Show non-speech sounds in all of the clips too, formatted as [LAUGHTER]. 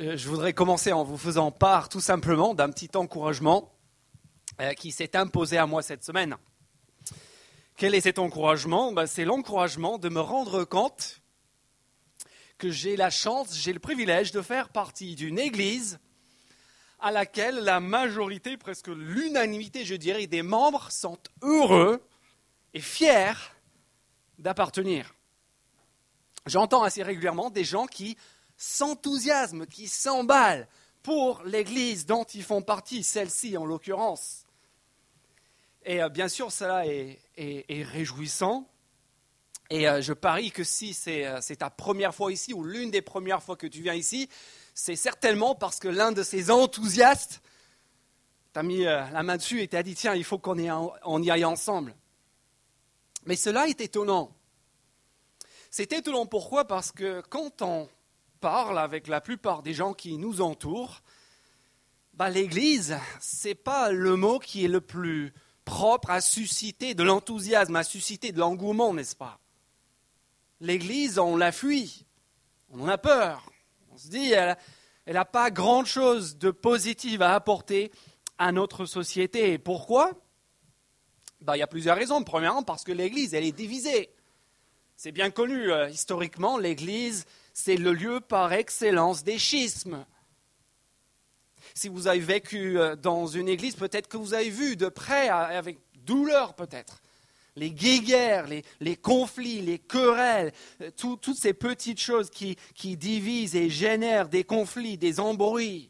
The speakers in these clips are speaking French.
Euh, je voudrais commencer en vous faisant part tout simplement d'un petit encouragement euh, qui s'est imposé à moi cette semaine. Quel est cet encouragement? Ben, C'est l'encouragement de me rendre compte que j'ai la chance, j'ai le privilège de faire partie d'une église à laquelle la majorité, presque l'unanimité, je dirais, des membres sont heureux et fiers d'appartenir. J'entends assez régulièrement des gens qui s'enthousiasment, qui s'emballent pour l'Église dont ils font partie, celle-ci en l'occurrence. Et euh, bien sûr, cela est, réjouissant. Et euh, je parie que si euh, c'est ta première fois ici ou l'une des premières fois que tu viens ici, c'est certainement parce que l'un de ces enthousiastes t'a mis la main dessus et t'a dit tiens, il faut qu'on y aille ensemble. Mais cela est étonnant. C'est étonnant pourquoi? Parce que quand on parle avec la plupart des gens qui nous entourent, bah, l'Église, ce n'est pas le mot qui est le plus propre à susciter de l'enthousiasme, à susciter de l'engouement, n'est-ce pas? L'Église, on la fuit, on en a peur. On se dit, elle n'a pas grand-chose de positif à apporter à notre société. Pourquoi? Bah, Il y a plusieurs raisons. Premièrement, parce que l'Église, elle est divisée. C'est bien connu, euh, historiquement, l'Église c'est le lieu par excellence des schismes. Si vous avez vécu euh, dans une église, peut-être que vous avez vu de près, avec douleur peut-être, les guéguerres, les, conflits, les querelles, euh, toutes ces petites choses qui, qui divisent et génèrent des conflits, des embrouilles.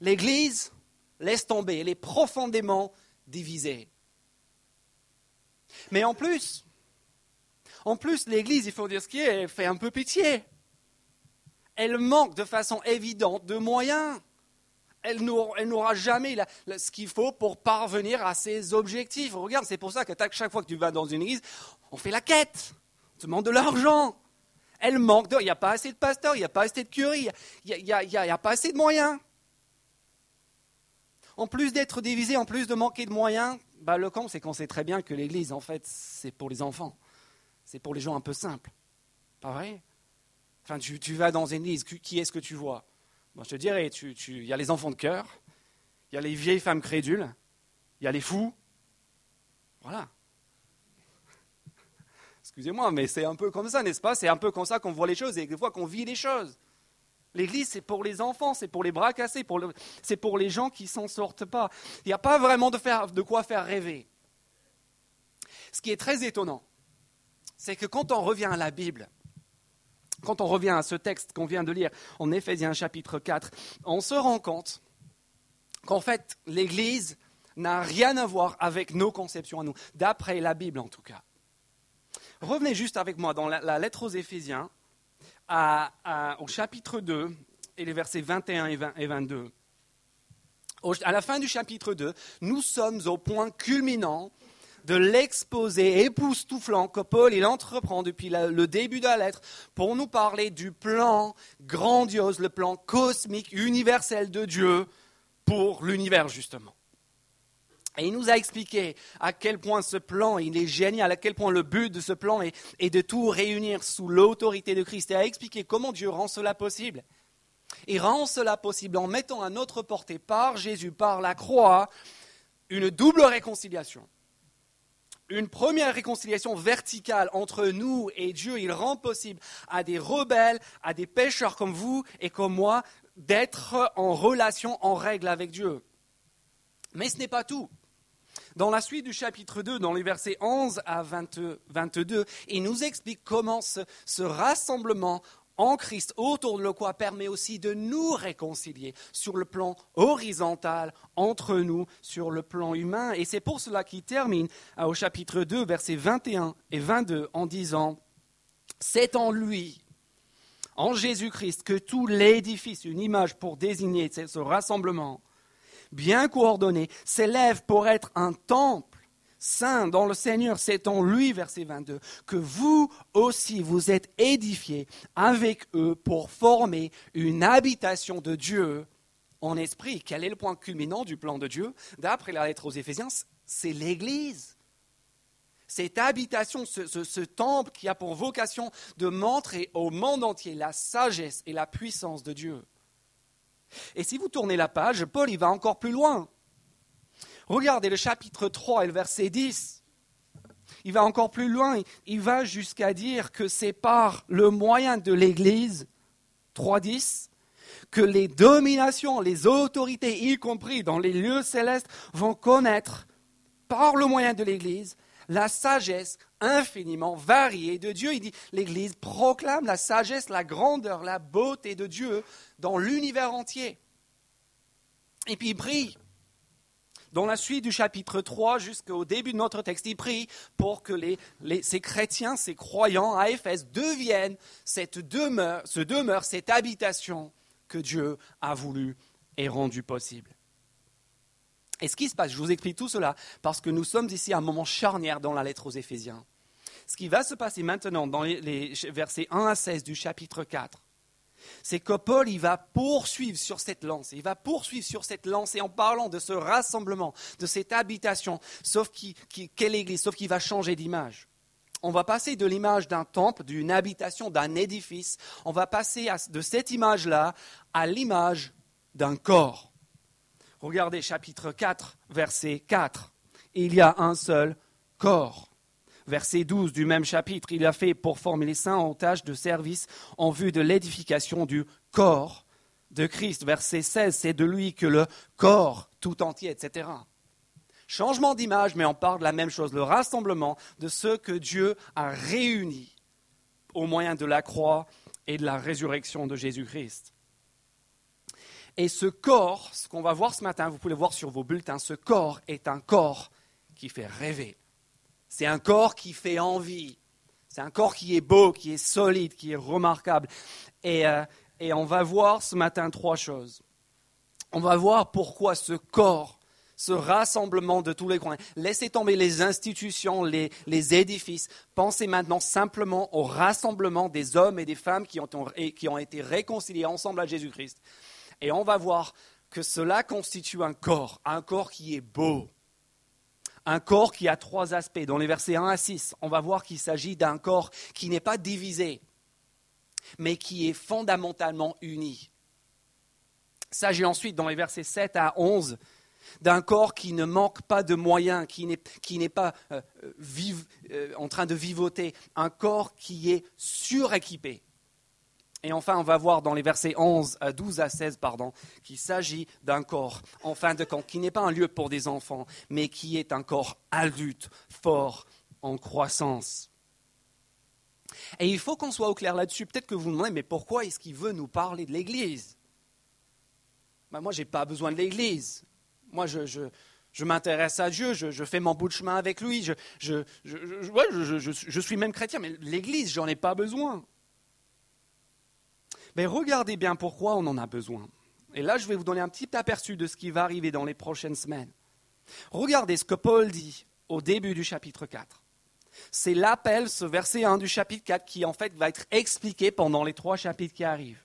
L'Église, laisse tomber, elle est profondément divisée. Mais en plus, en plus, l'Église, il faut dire ce qui est, elle fait un peu pitié elle manque de façon évidente de moyens. Elle n'aura jamais ce qu'il faut pour parvenir à ses objectifs. Regarde, c'est pour ça que chaque fois que tu vas dans une église, on fait la quête, on te demande de l'argent. Elle manque de... Il n'y a pas assez de pasteurs, il n'y a pas assez de curie, il n'y a, pas assez de moyens. En plus d'être divisé, en plus de manquer de moyens, bah, le camp, c'est qu'on sait très bien que l'église, en fait, c'est pour les enfants. C'est pour les gens un peu simples. Pas vrai? Enfin, tu, vas dans une église, qui est-ce que tu vois? Je te dirais, il y a les enfants de cœur, il y a les vieilles femmes crédules, il y a les fous. Voilà. [LAUGHS] Excusez-moi, mais c'est un peu comme ça, n'est-ce pas? C'est un peu comme ça qu'on voit les choses et des fois qu'on vit les choses. L'église, c'est pour les enfants, c'est pour les bras cassés, c'est pour les gens qui s'en sortent pas. Il n'y a pas vraiment de quoi faire rêver. Ce qui est très étonnant, c'est que quand on revient à la Bible, quand on revient à ce texte qu'on vient de lire en Éphésiens chapitre 4, on se rend compte qu'en fait, l'Église n'a rien à voir avec nos conceptions à nous, d'après la Bible en tout cas. Revenez juste avec moi dans la, lettre aux Éphésiens, au chapitre 2, et les versets 21 et, 22. à la fin du chapitre 2, nous sommes au point culminant de l'exposé époustouflant que Paul il entreprend depuis le début de la lettre pour nous parler du plan grandiose, le plan cosmique, universel de Dieu pour l'univers justement. Et il nous a expliqué à quel point ce plan, il est génial, à quel point le but de ce plan est, est de tout réunir sous l'autorité de Christ. Et a expliqué comment Dieu rend cela possible. Il rend cela possible en mettant à notre portée par Jésus, par la croix, une double réconciliation une première réconciliation verticale entre nous et Dieu. Il rend possible à des rebelles, à des pécheurs comme vous et comme moi, d'être en relation, en règle avec Dieu. Mais ce n'est pas tout. Dans la suite du chapitre 2, dans les versets 11 à 22, il nous explique comment ce rassemblement en Christ, autour de le quoi permet aussi de nous réconcilier sur le plan horizontal entre nous, sur le plan humain. Et c'est pour cela qu'il termine euh, au chapitre 2, versets 21 et 22 en disant, c'est en lui, en Jésus-Christ, que tout l'édifice, une image pour désigner ce rassemblement, bien coordonné, s'élève pour être un temple saint dans le Seigneur, c'est en lui, verset 22, que vous aussi vous êtes édifiés avec eux pour former une habitation de Dieu en esprit. Quel est le point culminant du plan de Dieu? D'après la lettre aux Éphésiens, c'est l'Église. Cette habitation, ce, temple qui a pour vocation de montrer au monde entier la sagesse et la puissance de Dieu. Et si vous tournez la page, Paul il va encore plus loin. Regardez le chapitre 3 et le verset 10. Il va encore plus loin. Il va jusqu'à dire que c'est par le moyen de l'Église, 3.10, que les dominations, les autorités, y compris dans les lieux célestes, vont connaître, par le moyen de l'Église, la sagesse infiniment variée de Dieu. Il dit, l'Église proclame la sagesse, la grandeur, la beauté de Dieu dans l'univers entier. Et puis il prie. Dans la suite du chapitre 3 jusqu'au début de notre texte, il prie pour que ces chrétiens, ces croyants à Éphèse deviennent cette demeure, ce demeure, cette habitation que Dieu a voulu et rendu possible. Et ce qui se passe, je vous explique tout cela parce que nous sommes ici à un moment charnière dans la lettre aux Éphésiens. Ce qui va se passer maintenant dans les, versets 1 à 16 du chapitre 4, c'est que Paul il va poursuivre sur cette lancée, il va poursuivre sur cette lancée en parlant de ce rassemblement, de cette habitation, sauf qui, quelle église, sauf qu'il va changer d'image. On va passer de l'image d'un temple, d'une habitation, d'un édifice, on va passer de cette image-là à l'image d'un corps. Regardez chapitre 4, verset 4. Il y a un seul corps. Verset 12 du même chapitre, il a fait pour former les saints en tâche de service en vue de l'édification du corps de Christ. Verset 16, c'est de lui que le corps tout entier, etc. Changement d'image, mais on parle de la même chose, le rassemblement de ce que Dieu a réuni au moyen de la croix et de la résurrection de Jésus-Christ. Et ce corps, ce qu'on va voir ce matin, vous pouvez voir sur vos bulletins, ce corps est un corps qui fait rêver. C'est un corps qui fait envie. C'est un corps qui est beau, qui est solide, qui est remarquable. Et, euh, et on va voir ce matin trois choses. On va voir pourquoi ce corps, ce rassemblement de tous les coins, laissez tomber les institutions, les, édifices. Pensez maintenant simplement au rassemblement des hommes et des femmes qui ont, qui ont été réconciliés ensemble à Jésus-Christ. Et on va voir que cela constitue un corps, un corps qui est beau, un corps qui a trois aspects. Dans les versets 1 à 6, on va voir qu'il s'agit d'un corps qui n'est pas divisé, mais qui est fondamentalement uni. Il s'agit ensuite, dans les versets 7 à 11, d'un corps qui ne manque pas de moyens, qui n'est pas euh, euh, en train de vivoter, un corps qui est suréquipé. Et enfin, on va voir dans les versets 11 à 12 à 16, pardon, qu'il s'agit d'un corps, en fin de compte, qui n'est pas un lieu pour des enfants, mais qui est un corps adulte, fort, en croissance. Et il faut qu'on soit au clair là-dessus. Peut-être que vous vous demandez, mais pourquoi est-ce qu'il veut nous parler de l'Église? Ben Moi, je n'ai pas besoin de l'Église. Moi, je, m'intéresse à Dieu, je, fais mon bout de chemin avec lui, je, je suis même chrétien, mais l'Église, j'en ai pas besoin. Mais regardez bien pourquoi on en a besoin. Et là, je vais vous donner un petit aperçu de ce qui va arriver dans les prochaines semaines. Regardez ce que Paul dit au début du chapitre 4. C'est l'appel, ce verset 1 du chapitre 4, qui en fait va être expliqué pendant les trois chapitres qui arrivent.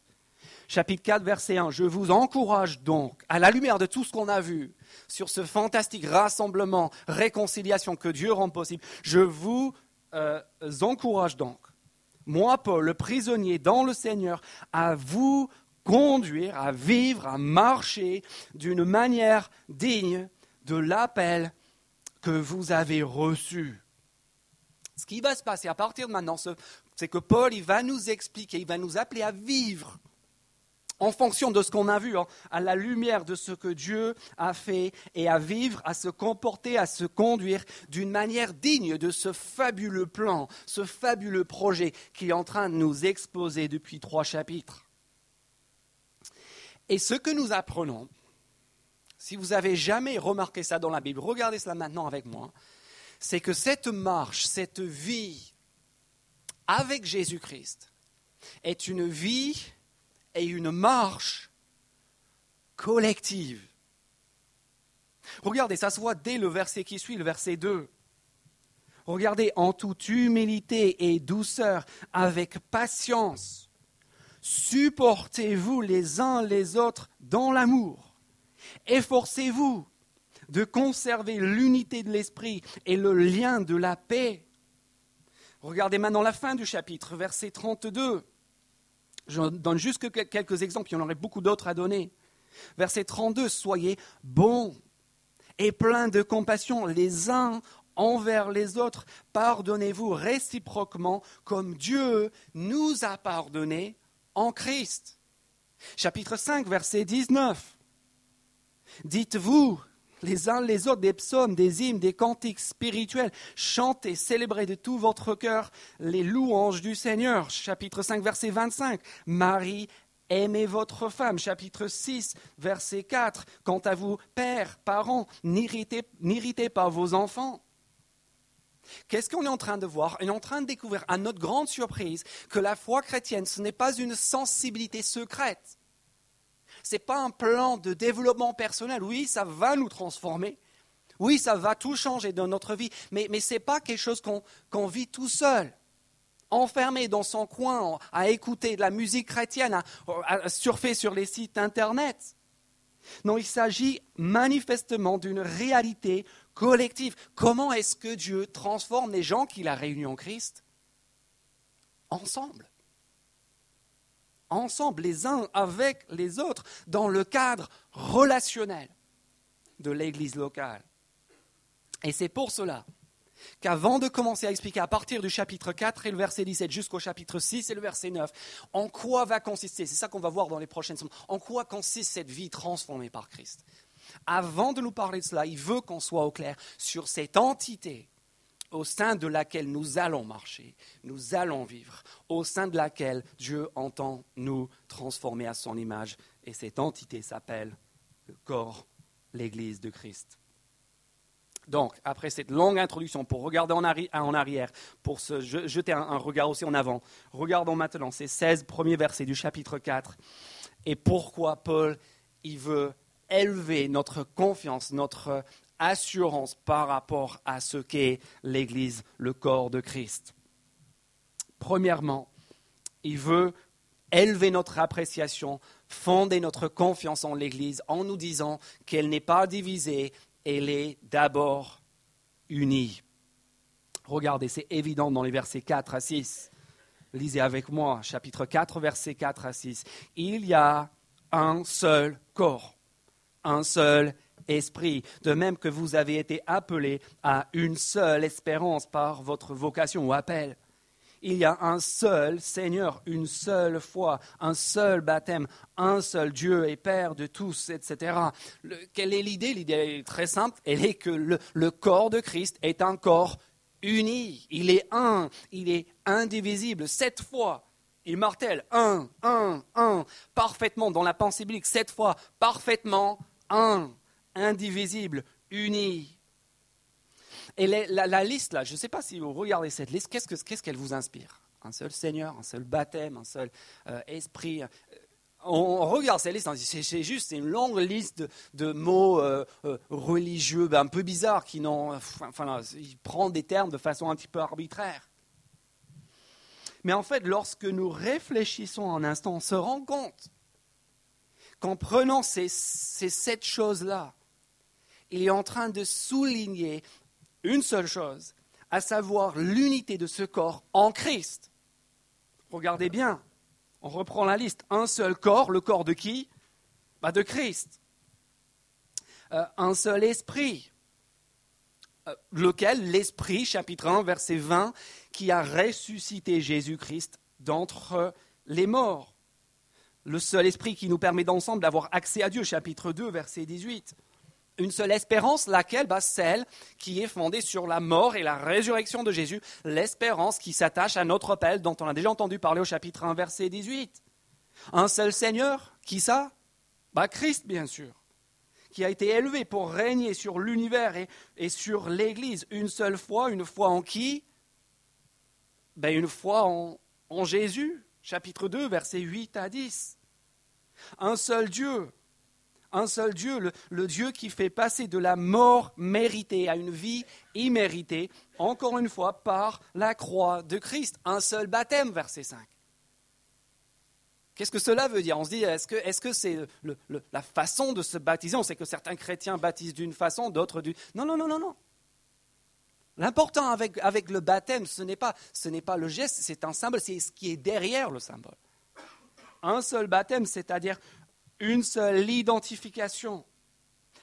Chapitre 4, verset 1. Je vous encourage donc, à la lumière de tout ce qu'on a vu sur ce fantastique rassemblement, réconciliation que Dieu rend possible, je vous euh, encourage donc moi, Paul, le prisonnier dans le Seigneur, à vous conduire, à vivre, à marcher d'une manière digne de l'appel que vous avez reçu. Ce qui va se passer à partir de maintenant, c'est que Paul, va nous expliquer, il va nous appeler à vivre en fonction de ce qu'on a vu, hein, à la lumière de ce que Dieu a fait, et à vivre, à se comporter, à se conduire d'une manière digne de ce fabuleux plan, ce fabuleux projet qui est en train de nous exposer depuis trois chapitres. Et ce que nous apprenons, si vous avez jamais remarqué ça dans la Bible, regardez cela maintenant avec moi, c'est que cette marche, cette vie avec Jésus-Christ est une vie et une marche collective. Regardez, ça se voit dès le verset qui suit, le verset 2. Regardez, en toute humilité et douceur, avec patience, supportez-vous les uns les autres dans l'amour. Efforcez-vous de conserver l'unité de l'esprit et le lien de la paix. Regardez maintenant la fin du chapitre, verset 32. Je donne juste quelques exemples, il y en aurait beaucoup d'autres à donner. Verset 32, soyez bons et pleins de compassion les uns envers les autres. Pardonnez-vous réciproquement comme Dieu nous a pardonné en Christ. Chapitre 5, verset 19. Dites-vous les uns les autres des psaumes, des hymnes, des cantiques spirituels, chantez, célébrez de tout votre cœur les louanges du Seigneur. Chapitre 5, verset 25. Marie Aimez votre femme, chapitre 6, verset 4. Quant à vous, pères, parents, n'irritez pas vos enfants. Qu'est-ce qu'on est en train de voir? On est en train de découvrir, à notre grande surprise, que la foi chrétienne, ce n'est pas une sensibilité secrète. Ce n'est pas un plan de développement personnel. Oui, ça va nous transformer. Oui, ça va tout changer dans notre vie. Mais, mais ce n'est pas quelque chose qu'on vit tout seul enfermé dans son coin à écouter de la musique chrétienne, à, surfer sur les sites Internet. Non, il s'agit manifestement d'une réalité collective. Comment est-ce que Dieu transforme les gens qu'il a réunis en Christ? Ensemble. Ensemble, les uns avec les autres, dans le cadre relationnel de l'Église locale. Et c'est pour cela qu'avant de commencer à expliquer à partir du chapitre 4 et le verset 17 jusqu'au chapitre 6 et le verset 9, en quoi va consister, c'est ça qu'on va voir dans les prochaines semaines, en quoi consiste cette vie transformée par Christ? Avant de nous parler de cela, il veut qu'on soit au clair sur cette entité au sein de laquelle nous allons marcher, nous allons vivre, au sein de laquelle Dieu entend nous transformer à son image. Et cette entité s'appelle le corps, l'Église de Christ. Donc, après cette longue introduction, pour regarder en, arrière, pour se jeter un, regard aussi en avant, regardons maintenant ces 16 premiers versets du chapitre 4 et pourquoi Paul il veut élever notre confiance, notre assurance par rapport à ce qu'est l'Église, le corps de Christ. Premièrement, il veut élever notre appréciation, fonder notre confiance en l'Église en nous disant qu'elle n'est pas divisée, elle est d'abord unie. Regardez, c'est évident dans les versets 4 à 6. Lisez avec moi, chapitre 4, versets 4 à 6. Il y a un seul corps, un seul esprit, de même que vous avez été appelés à une seule espérance par votre vocation ou appel. Il y a un seul Seigneur, une seule foi, un seul baptême, un seul Dieu et Père de tous, etc. quelle est l'idée? L'idée est très simple, elle est que le, corps de Christ est un corps uni, il est un, il est indivisible. Cette fois, il martèle un, un, un, parfaitement dans la pensée biblique, cette fois, parfaitement un, indivisible, uni. Et la, liste, là, je ne sais pas si vous regardez cette liste, qu'est-ce qu'elle vous inspire? Un seul Seigneur, un seul baptême, un seul euh, esprit. Euh, on, regarde cette liste, c'est juste une longue liste de, mots euh, religieux ben, un peu bizarres qui n'ont. Enfin, il prend des termes de façon un petit peu arbitraire. Mais en fait, lorsque nous réfléchissons un instant, on se rend compte qu'en prenant ces, ces sept choses-là, il est en train de souligner une seule chose, à savoir l'unité de ce corps en Christ. Regardez bien, on reprend la liste. Un seul corps, le corps de qui? Bah De Christ. Euh, un seul esprit, euh, lequel? L'esprit, chapitre 1, verset 20, qui a ressuscité Jésus-Christ d'entre les morts. Le seul esprit qui nous permet d'ensemble d'avoir accès à Dieu, chapitre 2, verset 18 une seule espérance, laquelle? Bah, Celle qui est fondée sur la mort et la résurrection de Jésus, l'espérance qui s'attache à notre appel dont on a déjà entendu parler au chapitre 1, verset 18. Un seul Seigneur, qui ça? Bah, Christ, bien sûr, qui a été élevé pour régner sur l'univers et, sur l'Église. Une seule foi, une foi en qui? Bah, Une foi en, en Jésus, chapitre 2, verset 8 à 10. Un seul Dieu, un seul Dieu, le, Dieu qui fait passer de la mort méritée à une vie imméritée, encore une fois, par la croix de Christ. Un seul baptême, verset 5. Qu'est-ce que cela veut dire? On se dit, est-ce que c'est la façon de se baptiser? On sait que certains chrétiens baptisent d'une façon, d'autres d'une... Non, non, non, non, non. L'important avec, le baptême, ce n'est pas, pas le geste, c'est un symbole, c'est ce qui est derrière le symbole. Un seul baptême, c'est-à-dire une seule identification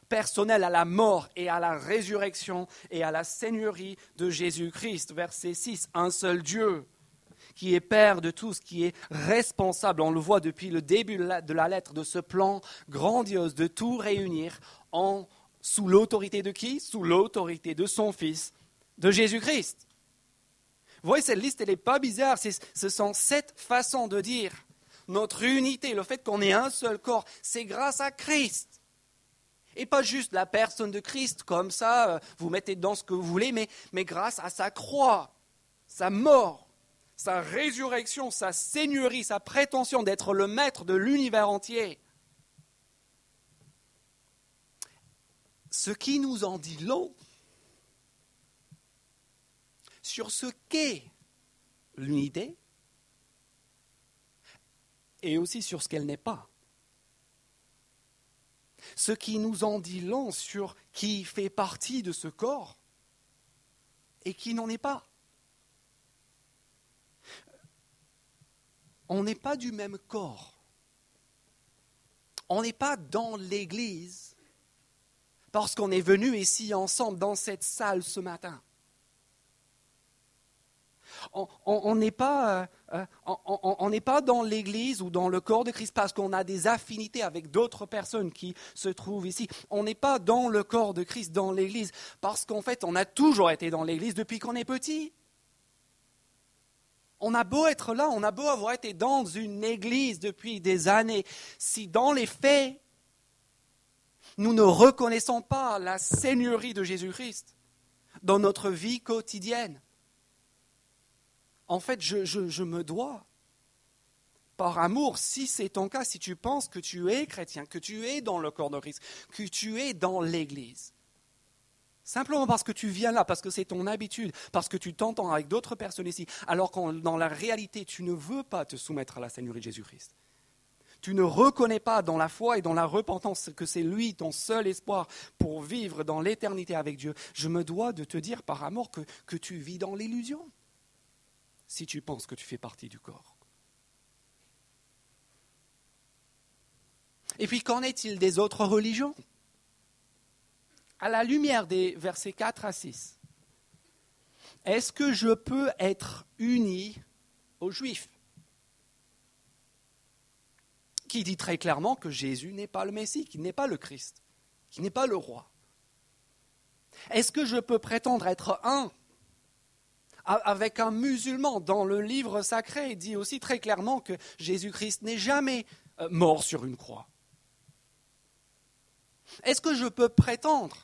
personnelle à la mort et à la résurrection et à la seigneurie de Jésus-Christ. Verset 6, un seul Dieu qui est Père de tous, qui est responsable, on le voit depuis le début de la lettre, de ce plan grandiose de tout réunir en, sous l'autorité de qui? Sous l'autorité de son Fils, de Jésus-Christ. Vous voyez, cette liste, elle n'est pas bizarre, ce sont sept façons de dire notre unité, le fait qu'on ait un seul corps, c'est grâce à Christ. Et pas juste la personne de Christ, comme ça, euh, vous mettez dedans ce que vous voulez, mais, mais grâce à sa croix, sa mort, sa résurrection, sa seigneurie, sa prétention d'être le maître de l'univers entier. Ce qui nous en dit long sur ce qu'est l'unité et aussi sur ce qu'elle n'est pas. Ce qui nous en dit long sur qui fait partie de ce corps et qui n'en est pas. On n'est pas du même corps. On n'est pas dans l'Église parce qu'on est venu ici ensemble dans cette salle ce matin on n'est pas, euh, euh, pas dans l'Église ou dans le corps de Christ parce qu'on a des affinités avec d'autres personnes qui se trouvent ici. On n'est pas dans le corps de Christ, dans l'Église, parce qu'en fait, on a toujours été dans l'Église depuis qu'on est petit. On a beau être là, on a beau avoir été dans une Église depuis des années, si dans les faits, nous ne reconnaissons pas la Seigneurie de Jésus-Christ dans notre vie quotidienne, en fait, je, me dois, par amour, si c'est ton cas, si tu penses que tu es chrétien, que tu es dans le corps de Christ, que tu es dans l'Église, simplement parce que tu viens là, parce que c'est ton habitude, parce que tu t'entends avec d'autres personnes ici, alors que dans la réalité, tu ne veux pas te soumettre à la Seigneurie de Jésus-Christ. Tu ne reconnais pas dans la foi et dans la repentance que c'est lui ton seul espoir pour vivre dans l'éternité avec Dieu. Je me dois de te dire par amour que tu vis dans l'illusion si tu penses que tu fais partie du corps. Et puis qu'en est-il des autres religions? À la lumière des versets 4 à 6, est-ce que je peux être uni aux Juifs? Qui dit très clairement que Jésus n'est pas le Messie, qu'il n'est pas le Christ, qu'il n'est pas le roi. Est-ce que je peux prétendre être un avec un musulman. Dans le livre sacré, il dit aussi très clairement que Jésus-Christ n'est jamais euh, mort sur une croix. Est-ce que je peux prétendre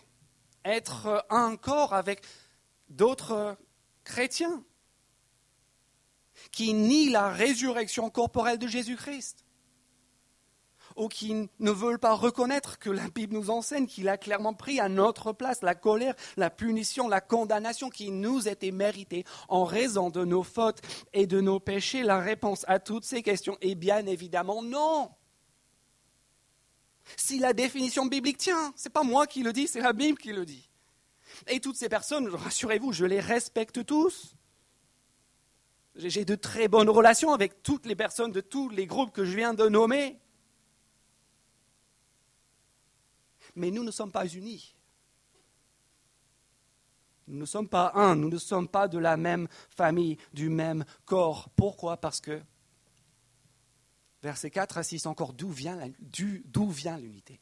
être euh, un corps avec d'autres euh, chrétiens qui nient la résurrection corporelle de Jésus-Christ? Ou qui ne veulent pas reconnaître que la Bible nous enseigne qu'il a clairement pris à notre place la colère, la punition, la condamnation qui nous était méritée en raison de nos fautes et de nos péchés. La réponse à toutes ces questions est bien évidemment non. Si la définition biblique tient, ce n'est pas moi qui le dis, c'est la Bible qui le dit. Et toutes ces personnes, rassurez-vous, je les respecte tous. J'ai de très bonnes relations avec toutes les personnes de tous les groupes que je viens de nommer. Mais nous ne sommes pas unis. Nous ne sommes pas un, nous ne sommes pas de la même famille, du même corps. Pourquoi? Parce que, verset 4 à 6 encore, d'où vient, l'unité?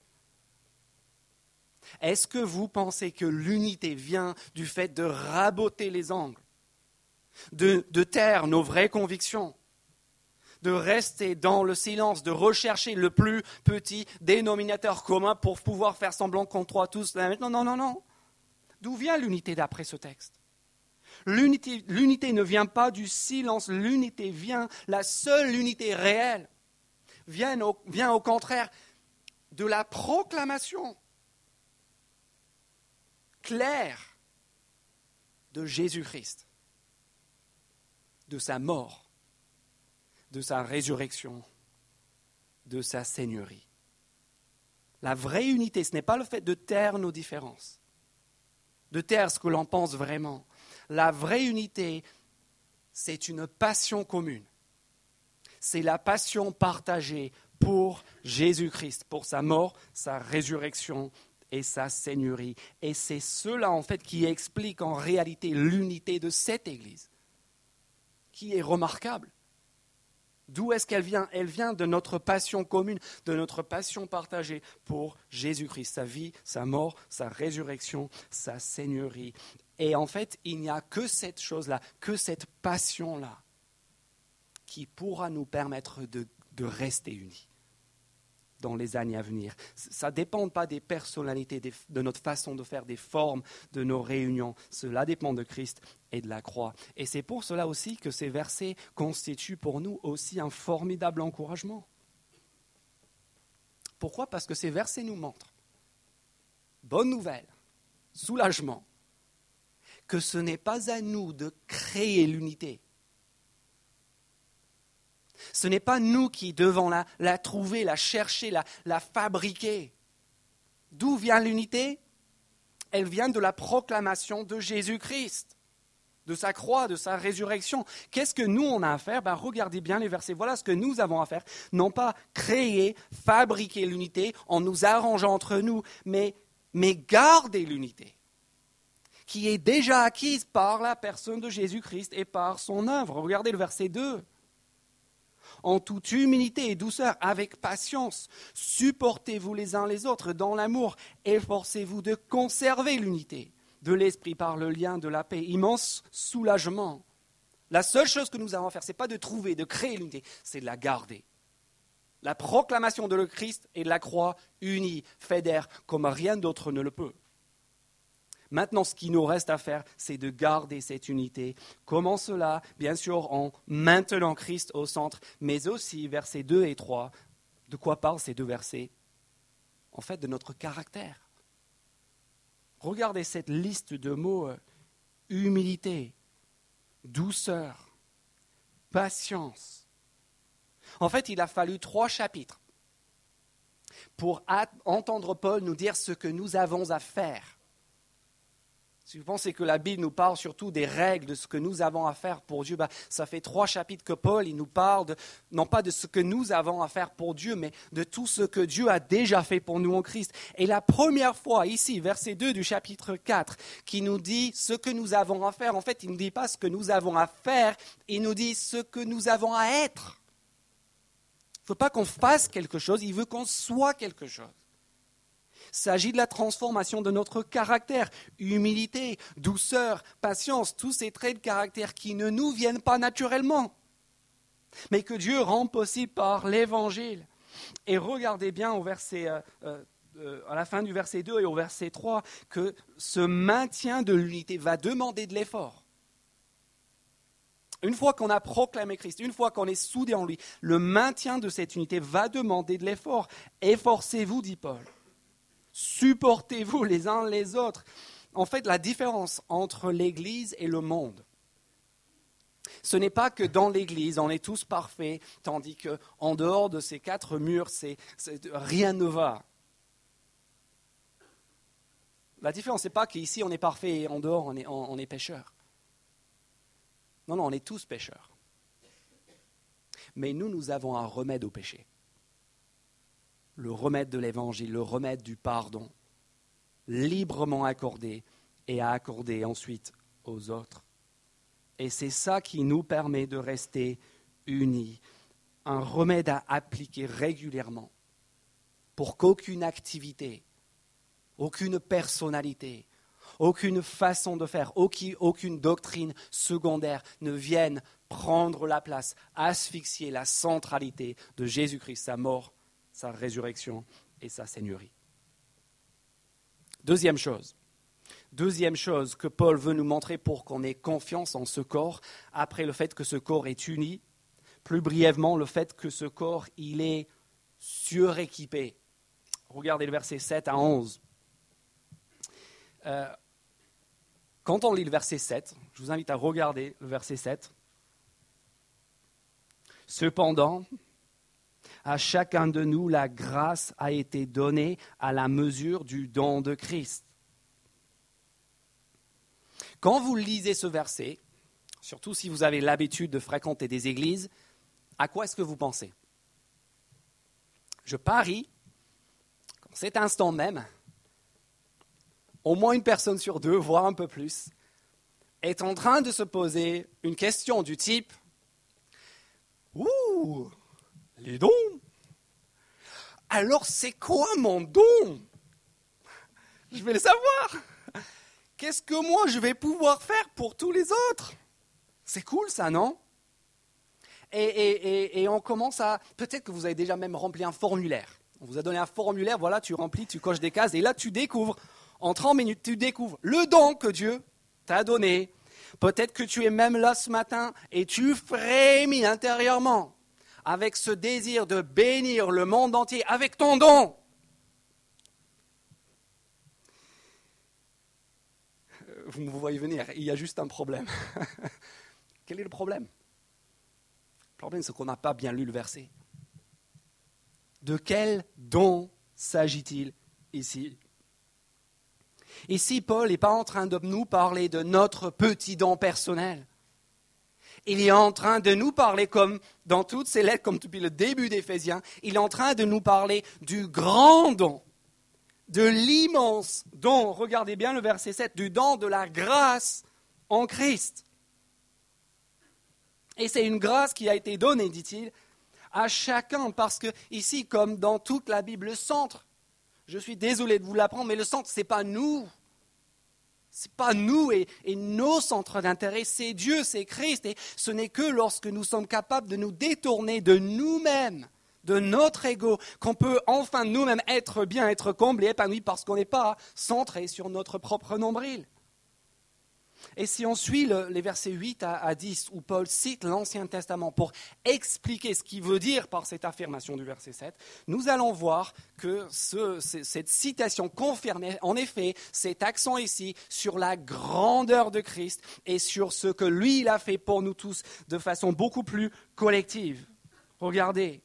Est-ce que vous pensez que l'unité vient du fait de raboter les angles, de, de taire nos vraies convictions de rester dans le silence, de rechercher le plus petit dénominateur commun pour pouvoir faire semblant qu'on croit tous. Non, non, non, non. D'où vient l'unité d'après ce texte? L'unité ne vient pas du silence, l'unité vient, la seule unité réelle, vient au, vient au contraire de la proclamation claire de Jésus-Christ, de sa mort de sa résurrection, de sa seigneurie. La vraie unité, ce n'est pas le fait de taire nos différences, de taire ce que l'on pense vraiment. La vraie unité, c'est une passion commune. C'est la passion partagée pour Jésus-Christ, pour sa mort, sa résurrection et sa seigneurie. Et c'est cela, en fait, qui explique en réalité l'unité de cette Église, qui est remarquable. D'où est-ce qu'elle vient? Elle vient de notre passion commune, de notre passion partagée pour Jésus-Christ, sa vie, sa mort, sa résurrection, sa seigneurie. Et en fait, il n'y a que cette chose-là, que cette passion-là, qui pourra nous permettre de, rester unis dans les années à venir. Ça ne dépend pas des personnalités, de notre façon de faire, des formes de nos réunions. Cela dépend de Christ et de la croix. Et c'est pour cela aussi que ces versets constituent pour nous aussi un formidable encouragement. Pourquoi? Parce que ces versets nous montrent, bonne nouvelle, soulagement, que ce n'est pas à nous de créer l'unité. Ce n'est pas nous qui devons la, trouver, la chercher, la, fabriquer. D'où vient l'unité? Elle vient de la proclamation de Jésus-Christ, de sa croix, de sa résurrection. Qu'est-ce que nous, on a à faire? Ben, Regardez bien les versets. Voilà ce que nous avons à faire. Non pas créer, fabriquer l'unité en nous arrangeant entre nous, mais, mais garder l'unité qui est déjà acquise par la personne de Jésus-Christ et par son œuvre. Regardez le verset 2. En toute humilité et douceur, avec patience, supportez-vous les uns les autres dans l'amour, efforcez-vous de conserver l'unité de l'esprit par le lien de la paix. Immense soulagement. La seule chose que nous avons à faire, ce n'est pas de trouver, de créer l'unité, c'est de la garder. La proclamation de le Christ et de la croix unie fédère comme rien d'autre ne le peut. Maintenant, ce qui nous reste à faire, c'est de garder cette unité. Comment cela Bien sûr, en maintenant Christ au centre, mais aussi, versets 2 et 3, de quoi parlent ces deux versets En fait, de notre caractère. Regardez cette liste de mots euh, humilité, douceur, patience. En fait, il a fallu trois chapitres pour entendre Paul nous dire ce que nous avons à faire si vous pensez que la Bible nous parle surtout des règles, de ce que nous avons à faire pour Dieu, bah, ça fait trois chapitres que Paul il nous parle non pas de ce que nous avons à faire pour Dieu, mais de tout ce que Dieu a déjà fait pour nous en Christ. Et la première fois ici, verset 2 du chapitre 4, qui nous dit ce que nous avons à faire, en fait, il ne dit pas ce que nous avons à faire, il nous dit ce que nous avons à être. Il ne faut pas qu'on fasse quelque chose, il veut qu'on soit quelque chose s'agit de la transformation de notre caractère, humilité, douceur, patience, tous ces traits de caractère qui ne nous viennent pas naturellement, mais que Dieu rend possible par l'Évangile. Et regardez bien au verset, euh, euh, à la fin du verset 2 et au verset 3 que ce maintien de l'unité va demander de l'effort. Une fois qu'on a proclamé Christ, une fois qu'on est soudé en lui, le maintien de cette unité va demander de l'effort. Efforcez-vous, dit Paul supportez-vous les uns les autres. En fait, la différence entre l'Église et le monde, ce n'est pas que dans l'Église, on est tous parfaits, tandis qu'en dehors de ces quatre murs, rien ne va. La différence, n'est pas qu'ici, on est parfait et en dehors, on est, on. Non, non, on est tous pécheurs. Mais nous, nous avons un remède au péché le remède de l'évangile, le remède du pardon, librement accordé et à accorder ensuite aux autres. Et c'est ça qui nous permet de rester unis, un remède à appliquer régulièrement pour qu'aucune activité, aucune personnalité, aucune façon de faire, aucune doctrine secondaire ne vienne prendre la place, asphyxier la centralité de Jésus-Christ, sa mort sa résurrection et sa seigneurie. Deuxième chose, deuxième chose que Paul veut nous montrer pour qu'on ait confiance en ce corps, après le fait que ce corps est uni, plus brièvement le fait que ce corps, il est suréquipé. Regardez le verset 7 à 11. Euh, quand on lit le verset 7, je vous invite à regarder le verset 7. Cependant, à chacun de nous, la grâce a été donnée à la mesure du don de Christ. Quand vous lisez ce verset, surtout si vous avez l'habitude de fréquenter des églises, à quoi est-ce que vous pensez? Je parie qu'en cet instant même, au moins une personne sur deux, voire un peu plus, est en train de se poser une question du type Ouh, les dons Alors c'est quoi mon don Je vais le savoir. Qu'est-ce que moi je vais pouvoir faire pour tous les autres? C'est cool ça, non? Et, on commence à... Peut-être que vous avez déjà même rempli un formulaire. On vous a donné un formulaire, voilà, tu remplis, tu coches des cases, et là tu découvres, en 30 minutes, tu découvres le don que Dieu t'a donné. Peut-être que tu es même là ce matin et tu frémis intérieurement avec ce désir de bénir le monde entier avec ton don. Vous me voyez venir, il y a juste un problème. [LAUGHS] Quel est le problème? Le problème, c'est qu'on n'a pas bien lu le verset. De quel don s'agit-il ici? Ici, Paul n'est pas en train de nous parler de notre petit don personnel. Il est en train de nous parler, comme dans toutes ses lettres, comme depuis le début d'Éphésiens, il est en train de nous parler du grand don, de l'immense don. Regardez bien le verset 7, du don de la grâce en Christ. Et c'est une grâce qui a été donnée, dit-il, à chacun, parce que ici, comme dans toute la Bible, le centre, je suis désolé de vous l'apprendre, mais le centre, ce n'est pas nous. N'est pas nous et, nos centres d'intérêt, c'est Dieu, c'est Christ. Et ce n'est que lorsque nous sommes capables de nous détourner de nous-mêmes, de notre ego, qu'on peut enfin nous-mêmes être bien, être comblés, épanouis, parce qu'on n'est pas centré sur notre propre nombril. Et si on suit les versets 8 à, 10, où Paul cite l'Ancien Testament pour expliquer ce qu'il veut dire par cette affirmation du verset 7, nous allons voir que cette citation confirme en effet cet accent ici sur la grandeur de Christ et sur ce que lui, il a fait pour nous tous de façon beaucoup plus collective. Regardez,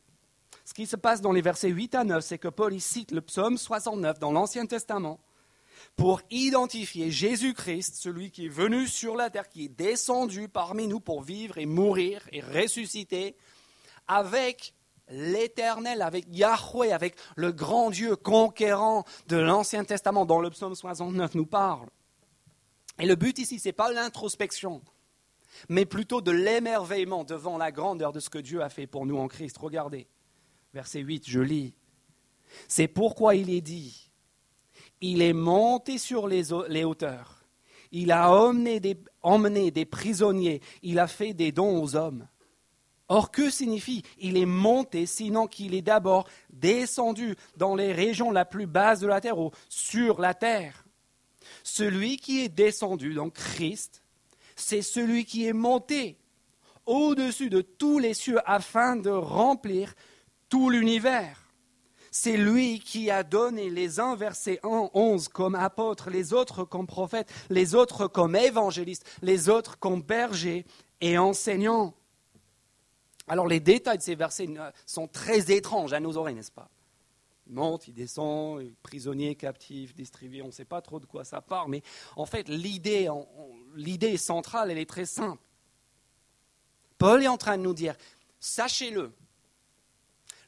ce qui se passe dans les versets 8 à 9, c'est que Paul cite le psaume 69 dans l'Ancien Testament pour identifier Jésus-Christ, celui qui est venu sur la terre, qui est descendu parmi nous pour vivre et mourir et ressusciter, avec l'Éternel, avec Yahweh, avec le grand Dieu conquérant de l'Ancien Testament dont le psaume 69 nous parle. Et le but ici, ce n'est pas l'introspection, mais plutôt de l'émerveillement devant la grandeur de ce que Dieu a fait pour nous en Christ. Regardez, verset 8, je lis. C'est pourquoi il est dit, il est monté sur les, hauteurs. Il a emmené des, emmené des prisonniers. Il a fait des dons aux hommes. Or, que signifie il est monté, sinon qu'il est d'abord descendu dans les régions la plus basses de la terre ou sur la terre? Celui qui est descendu, donc Christ, c'est celui qui est monté au-dessus de tous les cieux afin de remplir tout l'univers. C'est lui qui a donné les uns versets 1, 11 comme apôtres, les autres comme prophètes, les autres comme évangélistes, les autres comme bergers et enseignants. Alors les détails de ces versets sont très étranges à nos oreilles, n'est-ce pas? Il monte, il descend, prisonnier, captif, distribué, on ne sait pas trop de quoi ça parle, mais en fait l'idée, l'idée centrale, elle est très simple. Paul est en train de nous dire, sachez-le,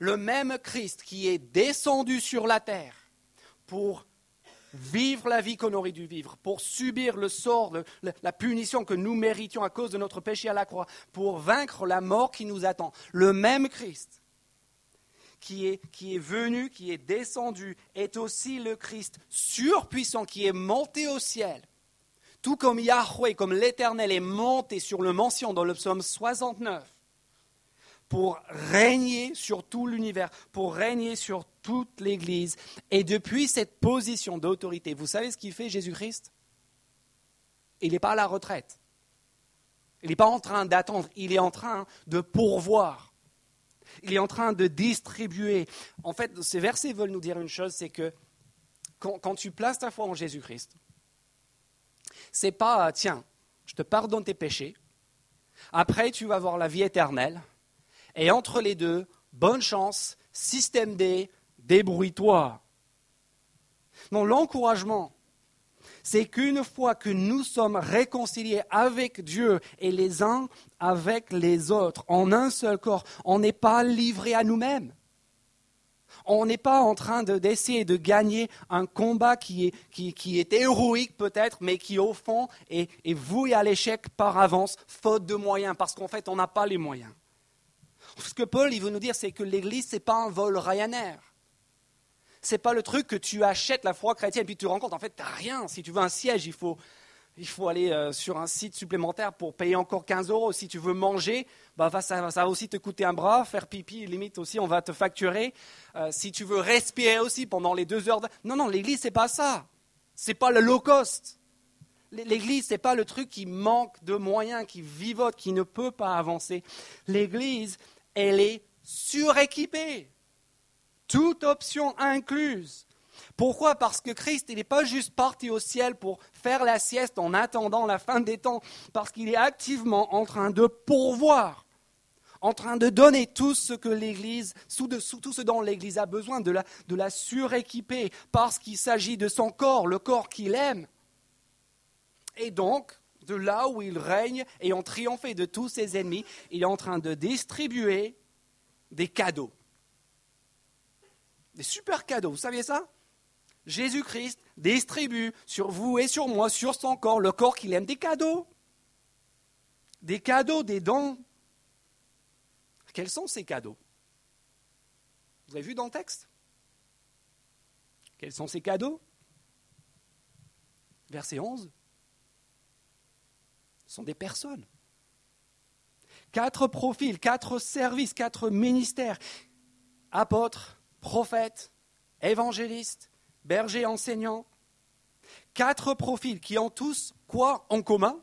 le même Christ qui est descendu sur la terre pour vivre la vie qu'on aurait dû vivre, pour subir le sort, la punition que nous méritions à cause de notre péché à la croix, pour vaincre la mort qui nous attend. Le même Christ qui est, qui est venu, qui est descendu, est aussi le Christ surpuissant qui est monté au ciel. Tout comme Yahweh, comme l'Éternel est monté sur le mention dans le psaume 69 pour régner sur tout l'univers, pour régner sur toute l'Église. Et depuis cette position d'autorité, vous savez ce qu'il fait Jésus-Christ? Il n'est pas à la retraite. Il n'est pas en train d'attendre, il est en train de pourvoir. Il est en train de distribuer. En fait, ces versets veulent nous dire une chose, c'est que quand, tu places ta foi en Jésus-Christ, c'est pas, tiens, je te pardonne tes péchés, après tu vas avoir la vie éternelle, et entre les deux, bonne chance, système D, débrouille-toi. Non, l'encouragement, c'est qu'une fois que nous sommes réconciliés avec Dieu et les uns avec les autres, en un seul corps, on n'est pas livré à nous-mêmes. On n'est pas en train d'essayer de, gagner un combat qui est, qui, est héroïque peut-être, mais qui au fond est, est voué à l'échec par avance, faute de moyens, parce qu'en fait on n'a pas les moyens. Ce que Paul il veut nous dire, c'est que l'Église, ce n'est pas un vol Ryanair. Ce n'est pas le truc que tu achètes la foi chrétienne, puis tu te rends compte, en fait, tu n'as rien. Si tu veux un siège, il faut, il faut aller euh, sur un site supplémentaire pour payer encore 15 euros. Si tu veux manger, bah, ça, va aussi te coûter un bras. Faire pipi, limite aussi, on va te facturer. Euh, si tu veux respirer aussi pendant les deux heures. Non, non, l'église, c'est pas ça. C'est pas le low cost. L'église, n'est pas le truc qui manque de moyens, qui vivote, qui ne peut pas avancer. L'église, elle est suréquipée. Toute option incluse. Pourquoi? Parce que Christ, n'est pas juste parti au ciel pour faire la sieste en attendant la fin des temps, parce qu'il est activement en train de pourvoir, en train de donner tout ce que l'Église, tout ce dont l'Église a besoin, de la, de la suréquiper, parce qu'il s'agit de son corps, le corps qu'il aime. Et donc, de là où il règne, ayant triomphé de tous ses ennemis, il est en train de distribuer des cadeaux. Des super cadeaux, vous saviez ça? Jésus-Christ distribue sur vous et sur moi, sur son corps, le corps qu'il aime, des cadeaux. Des cadeaux, des dons. Quels sont ces cadeaux? Vous avez vu dans le texte? Quels sont ces cadeaux? Verset 11. Sont des personnes. Quatre profils, quatre services, quatre ministères. Apôtres, prophètes, évangélistes, berger enseignant, quatre profils qui ont tous quoi en commun?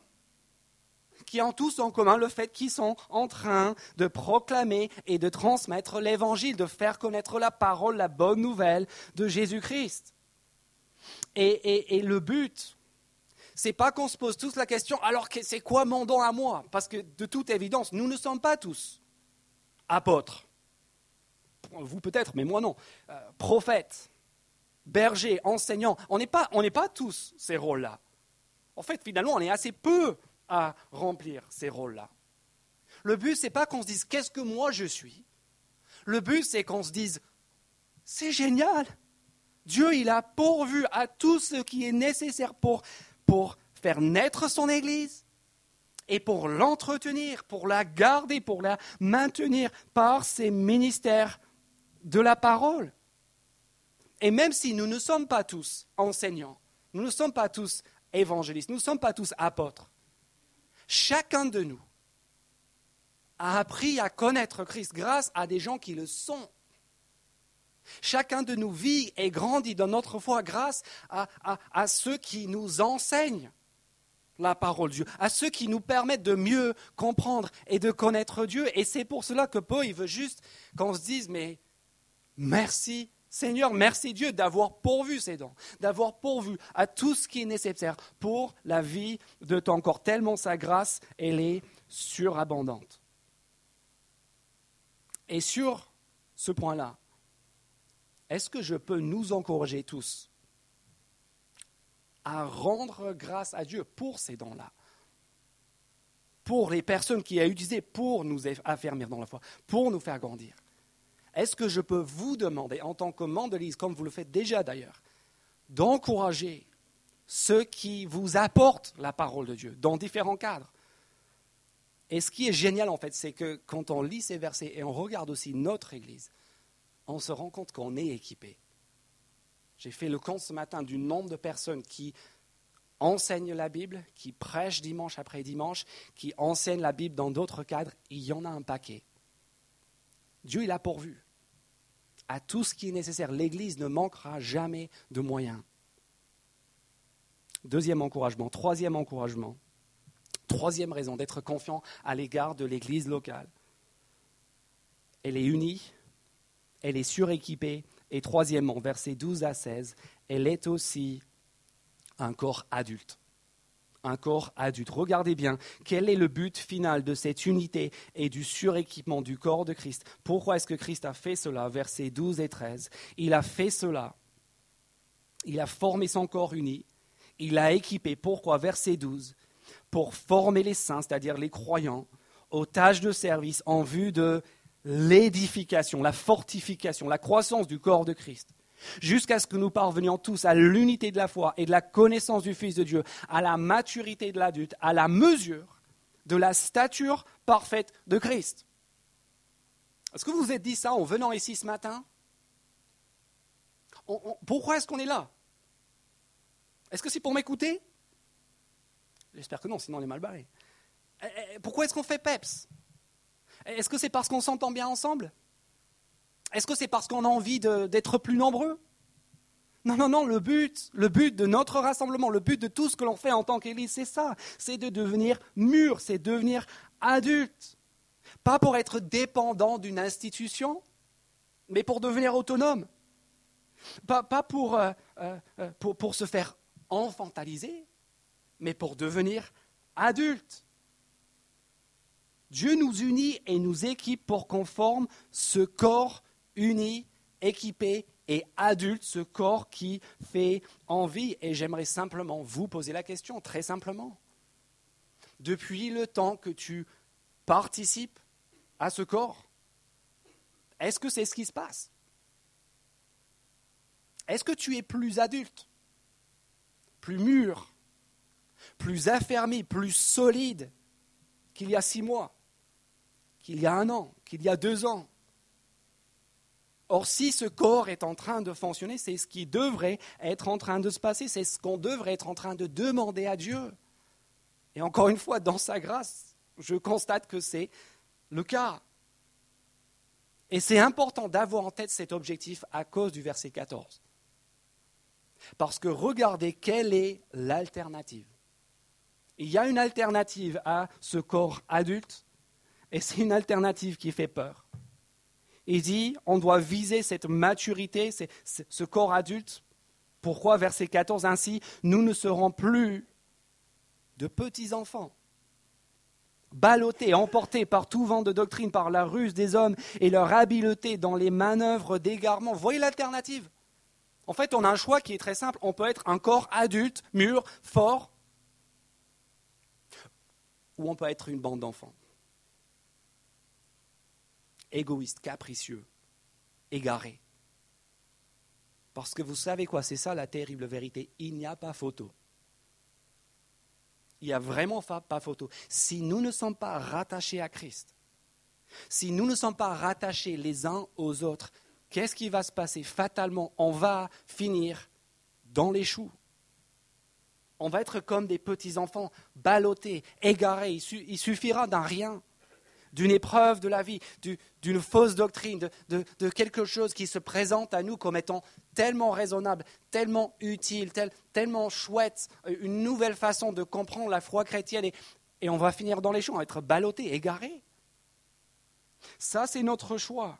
Qui ont tous en commun le fait qu'ils sont en train de proclamer et de transmettre l'évangile, de faire connaître la parole, la bonne nouvelle de Jésus-Christ. Et, et, le but, c'est pas qu'on se pose tous la question, alors c'est quoi mon don à moi? Parce que de toute évidence, nous ne sommes pas tous apôtres. Vous peut-être, mais moi non. Euh, prophètes, berger, enseignant. On n'est pas, pas tous ces rôles-là. En fait, finalement, on est assez peu à remplir ces rôles-là. Le but, c'est pas qu'on se dise qu'est-ce que moi je suis? Le but, c'est qu'on se dise c'est génial. Dieu, il a pourvu à tout ce qui est nécessaire pour, pour faire naître son Église et pour l'entretenir, pour la garder, pour la maintenir par ses ministères de la parole. Et même si nous ne sommes pas tous enseignants, nous ne sommes pas tous évangélistes, nous ne sommes pas tous apôtres, chacun de nous a appris à connaître Christ grâce à des gens qui le sont. Chacun de nous vit et grandit dans notre foi grâce à, ceux qui nous enseignent la parole de Dieu, à ceux qui nous permettent de mieux comprendre et de connaître Dieu. Et c'est pour cela que Paul il veut juste qu'on se dise, mais merci Seigneur, merci Dieu d'avoir pourvu ces dons, d'avoir pourvu à tout ce qui est nécessaire pour la vie de ton corps, tellement sa grâce, elle est surabondante. Et sur ce point-là, est-ce que je peux nous encourager tous à rendre grâce à Dieu pour ces dons-là? Pour les personnes qui a utilisé pour nous affermir dans la foi, pour nous faire grandir. Est-ce que je peux vous demander, en tant que membre comme vous le faites déjà d'ailleurs, d'encourager ceux qui vous apportent la parole de Dieu dans différents cadres? Et ce qui est génial, en fait, c'est que quand on lit ces versets et on regarde aussi notre Église, on se rend compte qu'on est équipé. J'ai fait le compte ce matin du nombre de personnes qui enseignent la Bible, qui prêchent dimanche après dimanche, qui enseignent la Bible dans d'autres cadres. Il y en a un paquet. Dieu, il a pourvu à tout ce qui est nécessaire. L'Église ne manquera jamais de moyens. Deuxième encouragement. Troisième encouragement. Troisième raison d'être confiant à l'égard de l'Église locale. Elle est unie, elle est suréquipée, et troisièmement, versets 12 à 16, elle est aussi un corps adulte un corps adulte. Regardez bien, quel est le but final de cette unité et du suréquipement du corps de Christ? Pourquoi est-ce que Christ a fait cela? Versets 12 et 13. Il a fait cela. Il a formé son corps uni. Il a équipé. Pourquoi? Verset 12. Pour former les saints, c'est-à-dire les croyants, aux tâches de service en vue de l'édification, la fortification, la croissance du corps de Christ, jusqu'à ce que nous parvenions tous à l'unité de la foi et de la connaissance du Fils de Dieu, à la maturité de l'adulte, à la mesure de la stature parfaite de Christ. Est-ce que vous vous êtes dit ça en venant ici ce matin? Pourquoi est-ce qu'on est là? Est-ce que c'est pour m'écouter? J'espère que non, sinon on est mal barré. Eh, eh, pourquoi est-ce qu'on fait PEPS? Est-ce que c'est parce qu'on s'entend bien ensemble? Est-ce que c'est parce qu'on a envie d'être plus nombreux? Non, non, non, le but, le but de notre rassemblement, le but de tout ce que l'on fait en tant qu'Église, c'est ça, c'est de devenir mûr, c'est devenir adulte. Pas pour être dépendant d'une institution, mais pour devenir autonome. Pas, pour, euh, euh, pour, pour se faire enfantaliser, mais pour devenir adulte. Dieu nous unit et nous équipe pour qu'on forme ce corps uni, équipé et adulte, ce corps qui fait envie. Et j'aimerais simplement vous poser la question, très simplement. Depuis le temps que tu participes à ce corps, est-ce que c'est ce qui se passe? Est-ce que tu es plus adulte, plus mûr, plus affermi, plus solide qu'il y a six mois? Qu'il y a un an, qu'il y a deux ans. Or, si ce corps est en train de fonctionner, c'est ce qui devrait être en train de se passer, c'est ce qu'on devrait être en train de demander à Dieu. Et encore une fois, dans sa grâce, je constate que c'est le cas. Et c'est important d'avoir en tête cet objectif à cause du verset 14. Parce que regardez quelle est l'alternative. Il y a une alternative à ce corps adulte et c'est une alternative qui fait peur. Il dit, on doit viser cette maturité, ce corps adulte. Pourquoi Verset 14, ainsi, nous ne serons plus de petits enfants, ballottés, emportés par tout vent de doctrine, par la ruse des hommes et leur habileté dans les manœuvres d'égarement. Voyez l'alternative? En fait, on a un choix qui est très simple. On peut être un corps adulte, mûr, fort, ou on peut être une bande d'enfants égoïste, capricieux, égaré. Parce que vous savez quoi, c'est ça la terrible vérité, il n'y a pas photo. Il n'y a vraiment pas photo. Si nous ne sommes pas rattachés à Christ, si nous ne sommes pas rattachés les uns aux autres, qu'est-ce qui va se passer? Fatalement, on va finir dans les choux. On va être comme des petits enfants, ballottés, égarés. Il, suffira d'un rien d'une épreuve de la vie, d'une fausse doctrine, de, quelque chose qui se présente à nous comme étant tellement raisonnable, tellement utile, tellement chouette, une nouvelle façon de comprendre la foi chrétienne, et, et on va finir dans les champs, être ballotté, égaré. Ça, c'est notre choix.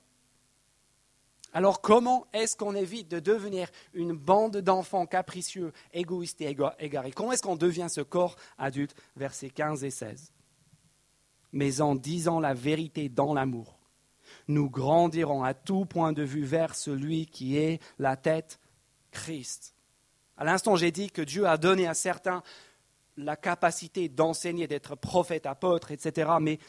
Alors comment est-ce qu'on évite de devenir une bande d'enfants capricieux, égoïstes et égarés? Comment est-ce qu'on devient ce corps adulte? Versets 15 et 16 mais en disant la vérité dans l'amour. Nous grandirons à tout point de vue vers celui qui est la tête, Christ. À l'instant, j'ai dit que Dieu a donné à certains la capacité d'enseigner, d'être prophète, apôtre, etc. Mais,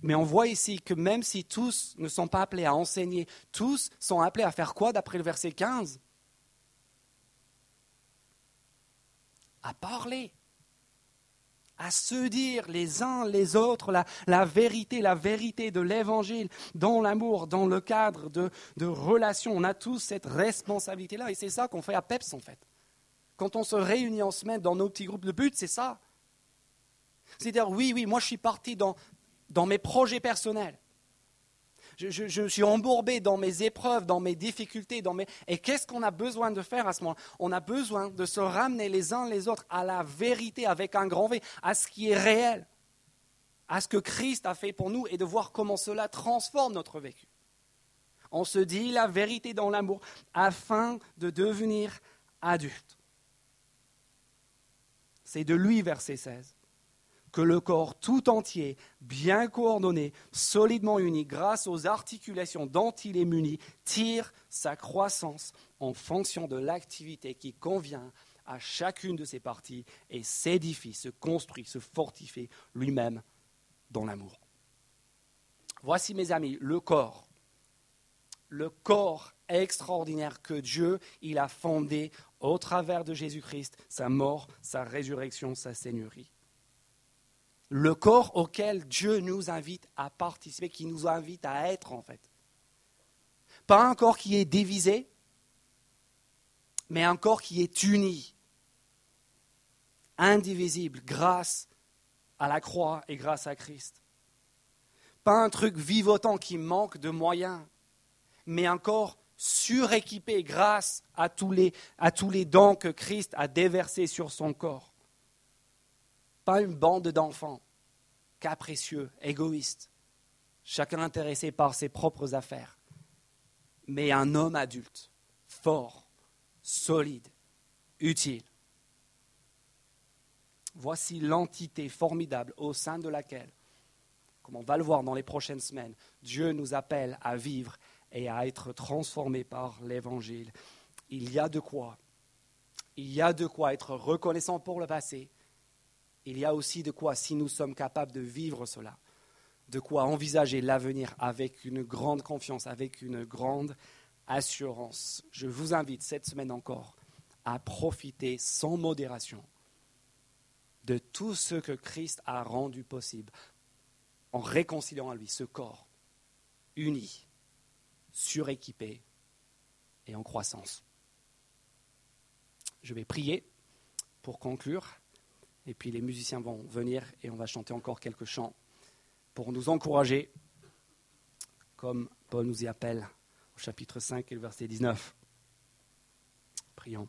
mais on voit ici que même si tous ne sont pas appelés à enseigner, tous sont appelés à faire quoi d'après le verset 15 À parler à se dire les uns les autres la, vérité, la vérité de l'évangile dans l'amour, dans le cadre de, de relations. On a tous cette responsabilité-là et c'est ça qu'on fait à PEPS en fait. Quand on se réunit en semaine dans nos petits groupes, le but c'est ça. C'est-à-dire, oui, oui, moi je suis parti dans, dans mes projets personnels je, suis embourbé dans mes épreuves, dans mes difficultés. Dans mes... Et qu'est-ce qu'on a besoin de faire à ce moment-là? On a besoin de se ramener les uns les autres à la vérité avec un grand V, à ce qui est réel, à ce que Christ a fait pour nous et de voir comment cela transforme notre vécu. On se dit la vérité dans l'amour afin de devenir adulte. C'est de lui, verset 16 que le corps tout entier, bien coordonné, solidement uni, grâce aux articulations dont il est muni, tire sa croissance en fonction de l'activité qui convient à chacune de ses parties et s'édifie, se construit, se fortifie lui-même dans l'amour. Voici mes amis, le corps. Le corps extraordinaire que Dieu il a fondé au travers de Jésus-Christ, sa mort, sa résurrection, sa seigneurie. Le corps auquel Dieu nous invite à participer, qui nous invite à être en fait. Pas un corps qui est divisé, mais un corps qui est uni, indivisible, grâce à la croix et grâce à Christ. Pas un truc vivotant qui manque de moyens, mais un corps suréquipé grâce à tous, les, à tous les dons que Christ a déversés sur son corps. Pas une bande d'enfants capricieux, égoïstes, chacun intéressé par ses propres affaires, mais un homme adulte, fort, solide, utile. Voici l'entité formidable au sein de laquelle, comme on va le voir dans les prochaines semaines, Dieu nous appelle à vivre et à être transformés par l'Évangile. Il y a de quoi. Il y a de quoi être reconnaissant pour le passé. Il y a aussi de quoi, si nous sommes capables de vivre cela, de quoi envisager l'avenir avec une grande confiance, avec une grande assurance. Je vous invite cette semaine encore à profiter sans modération de tout ce que Christ a rendu possible en réconciliant à lui ce corps uni, suréquipé et en croissance. Je vais prier pour conclure, et puis les musiciens vont venir et on va chanter encore quelques chants pour nous encourager, comme Paul nous y appelle au chapitre 5 et le verset 19. Prions.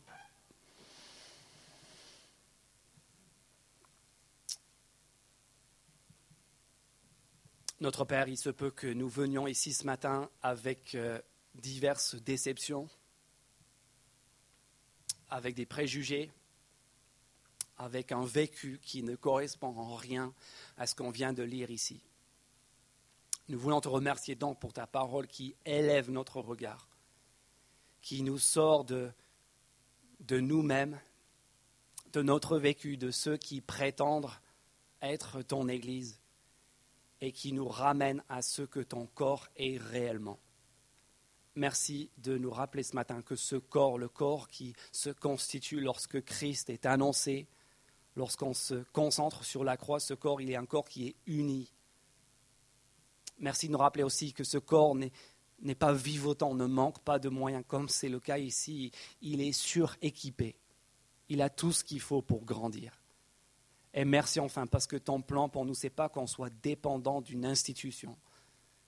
Notre Père, il se peut que nous venions ici ce matin avec euh, diverses déceptions, avec des préjugés, avec un vécu qui ne correspond en rien à ce qu'on vient de lire ici. Nous voulons te remercier donc pour ta parole qui élève notre regard, qui nous sort de, de nous-mêmes, de notre vécu, de ceux qui prétendent être ton Église et qui nous ramène à ce que ton corps est réellement. Merci de nous rappeler ce matin que ce corps, le corps qui se constitue lorsque Christ est annoncé, lorsqu'on se concentre sur la croix, ce corps, il est un corps qui est uni. Merci de nous rappeler aussi que ce corps n'est pas vivotant, ne manque pas de moyens, comme c'est le cas ici. Il est suréquipé. Il a tout ce qu'il faut pour grandir. Et merci enfin, parce que ton plan pour nous, ce n'est pas qu'on soit dépendant d'une institution.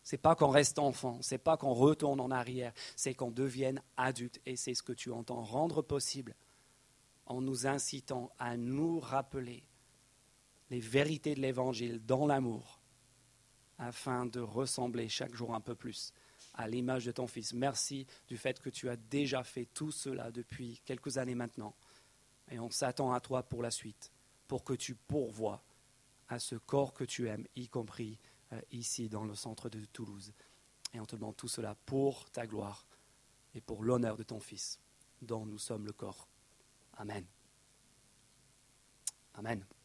Ce n'est pas qu'on reste enfant, ce n'est pas qu'on retourne en arrière, c'est qu'on devienne adulte. Et c'est ce que tu entends rendre possible en nous incitant à nous rappeler les vérités de l'Évangile dans l'amour, afin de ressembler chaque jour un peu plus à l'image de ton Fils. Merci du fait que tu as déjà fait tout cela depuis quelques années maintenant. Et on s'attend à toi pour la suite pour que tu pourvoies à ce corps que tu aimes, y compris euh, ici dans le centre de Toulouse. Et on te demande tout cela pour ta gloire et pour l'honneur de ton Fils, dont nous sommes le corps. Amen. Amen.